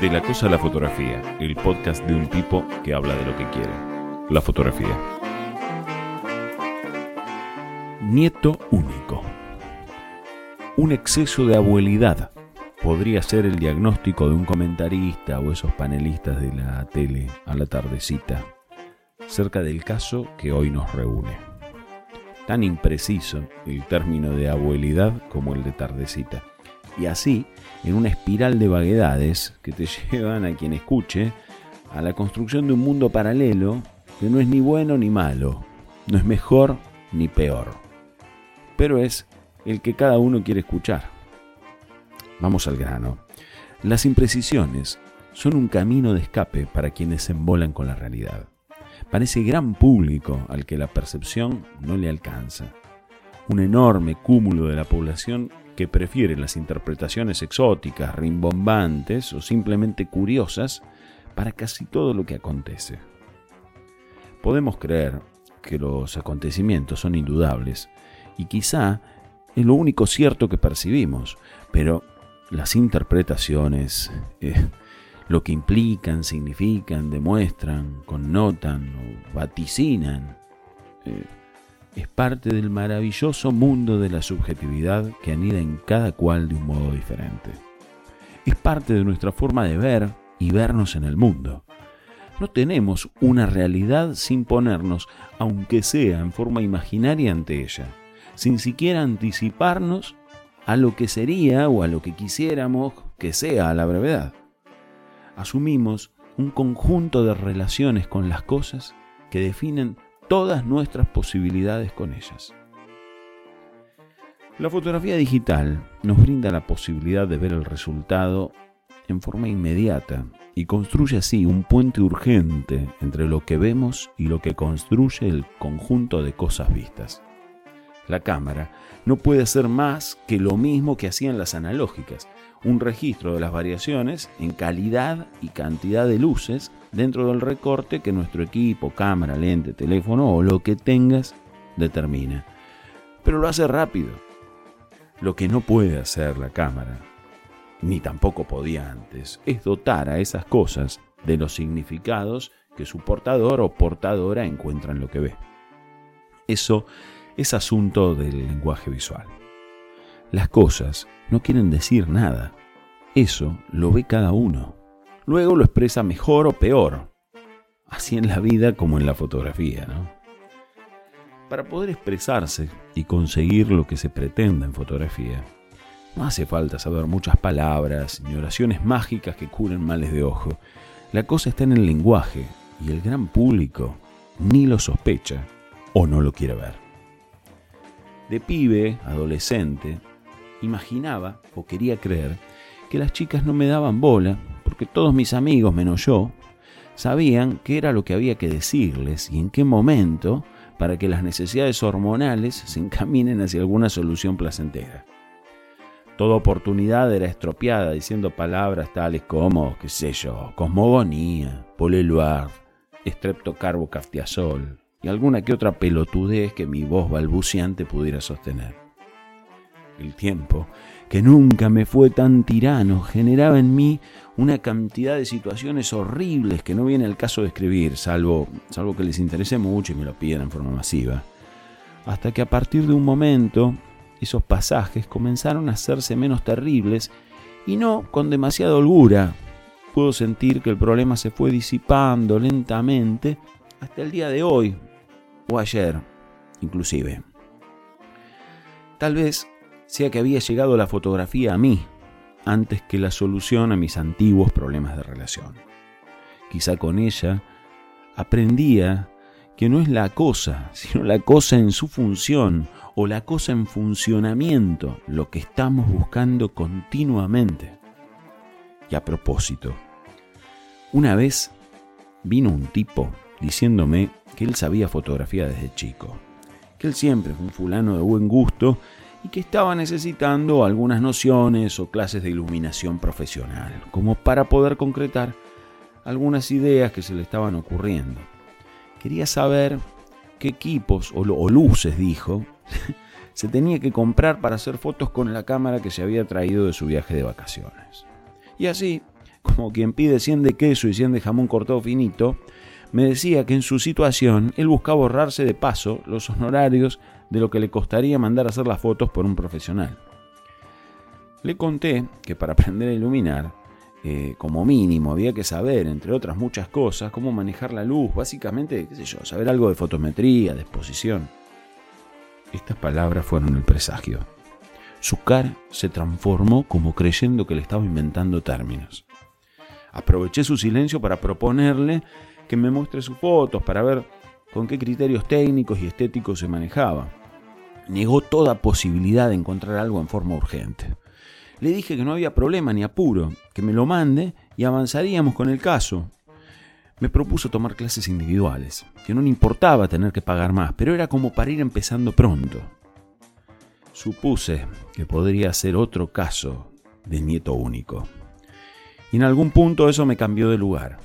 De la cosa a la fotografía, el podcast de un tipo que habla de lo que quiere, la fotografía. Nieto único. Un exceso de abuelidad podría ser el diagnóstico de un comentarista o esos panelistas de la tele a la tardecita, cerca del caso que hoy nos reúne. Tan impreciso el término de abuelidad como el de tardecita. Y así, en una espiral de vaguedades que te llevan a quien escuche a la construcción de un mundo paralelo que no es ni bueno ni malo, no es mejor ni peor, pero es el que cada uno quiere escuchar. Vamos al grano. Las imprecisiones son un camino de escape para quienes se embolan con la realidad, para ese gran público al que la percepción no le alcanza, un enorme cúmulo de la población que prefiere las interpretaciones exóticas, rimbombantes o simplemente curiosas para casi todo lo que acontece. Podemos creer que los acontecimientos son indudables y quizá es lo único cierto que percibimos, pero las interpretaciones, eh, lo que implican, significan, demuestran, connotan o vaticinan, eh, es parte del maravilloso mundo de la subjetividad que anida en cada cual de un modo diferente. Es parte de nuestra forma de ver y vernos en el mundo. No tenemos una realidad sin ponernos, aunque sea en forma imaginaria, ante ella, sin siquiera anticiparnos a lo que sería o a lo que quisiéramos que sea a la brevedad. Asumimos un conjunto de relaciones con las cosas que definen todas nuestras posibilidades con ellas. La fotografía digital nos brinda la posibilidad de ver el resultado en forma inmediata y construye así un puente urgente entre lo que vemos y lo que construye el conjunto de cosas vistas. La cámara no puede hacer más que lo mismo que hacían las analógicas, un registro de las variaciones en calidad y cantidad de luces dentro del recorte que nuestro equipo, cámara, lente, teléfono o lo que tengas determina. Pero lo hace rápido. Lo que no puede hacer la cámara, ni tampoco podía antes, es dotar a esas cosas de los significados que su portador o portadora encuentra en lo que ve. Eso es asunto del lenguaje visual. Las cosas no quieren decir nada. Eso lo ve cada uno. Luego lo expresa mejor o peor. Así en la vida como en la fotografía, ¿no? Para poder expresarse y conseguir lo que se pretenda en fotografía, no hace falta saber muchas palabras ni oraciones mágicas que curen males de ojo. La cosa está en el lenguaje y el gran público ni lo sospecha o no lo quiere ver. De pibe, adolescente, imaginaba o quería creer que las chicas no me daban bola porque todos mis amigos, menos yo, sabían qué era lo que había que decirles y en qué momento para que las necesidades hormonales se encaminen hacia alguna solución placentera. Toda oportunidad era estropeada diciendo palabras tales como, qué sé yo, cosmogonía, poleluar, estreptocarbocaftiazol alguna que otra pelotudez que mi voz balbuceante pudiera sostener. El tiempo, que nunca me fue tan tirano, generaba en mí una cantidad de situaciones horribles que no viene al caso de escribir, salvo, salvo que les interese mucho y me lo pidan en forma masiva. Hasta que a partir de un momento, esos pasajes comenzaron a hacerse menos terribles y no con demasiada holgura. Puedo sentir que el problema se fue disipando lentamente hasta el día de hoy, o ayer, inclusive. Tal vez sea que había llegado la fotografía a mí antes que la solución a mis antiguos problemas de relación. Quizá con ella aprendía que no es la cosa, sino la cosa en su función o la cosa en funcionamiento lo que estamos buscando continuamente. Y a propósito, una vez vino un tipo diciéndome que él sabía fotografía desde chico, que él siempre fue un fulano de buen gusto y que estaba necesitando algunas nociones o clases de iluminación profesional, como para poder concretar algunas ideas que se le estaban ocurriendo. Quería saber qué equipos o, o luces, dijo, se tenía que comprar para hacer fotos con la cámara que se había traído de su viaje de vacaciones. Y así como quien pide 100 de queso y 100 de jamón cortado finito, me decía que en su situación él buscaba ahorrarse de paso los honorarios de lo que le costaría mandar a hacer las fotos por un profesional. Le conté que para aprender a iluminar, eh, como mínimo había que saber, entre otras muchas cosas, cómo manejar la luz, básicamente, qué sé yo, saber algo de fotometría, de exposición. Estas palabras fueron el presagio. Su cara se transformó como creyendo que le estaba inventando términos. Aproveché su silencio para proponerle que me muestre sus fotos para ver con qué criterios técnicos y estéticos se manejaba. Negó toda posibilidad de encontrar algo en forma urgente. Le dije que no había problema ni apuro, que me lo mande y avanzaríamos con el caso. Me propuso tomar clases individuales, que no le importaba tener que pagar más, pero era como para ir empezando pronto. Supuse que podría ser otro caso de nieto único. Y en algún punto eso me cambió de lugar.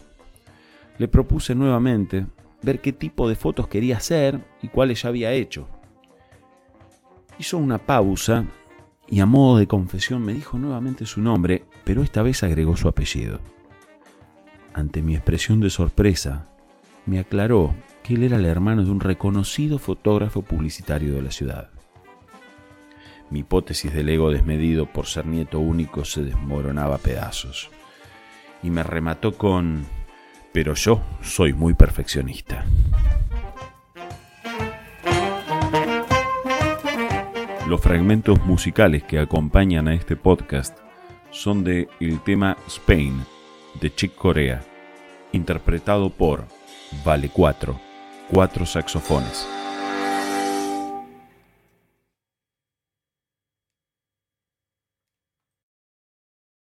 Le propuse nuevamente ver qué tipo de fotos quería hacer y cuáles ya había hecho. Hizo una pausa y a modo de confesión me dijo nuevamente su nombre, pero esta vez agregó su apellido. Ante mi expresión de sorpresa, me aclaró que él era el hermano de un reconocido fotógrafo publicitario de la ciudad. Mi hipótesis del ego desmedido por ser nieto único se desmoronaba a pedazos. Y me remató con pero yo soy muy perfeccionista. Los fragmentos musicales que acompañan a este podcast son de el tema Spain de Chick Corea, interpretado por Vale 4, cuatro saxofones.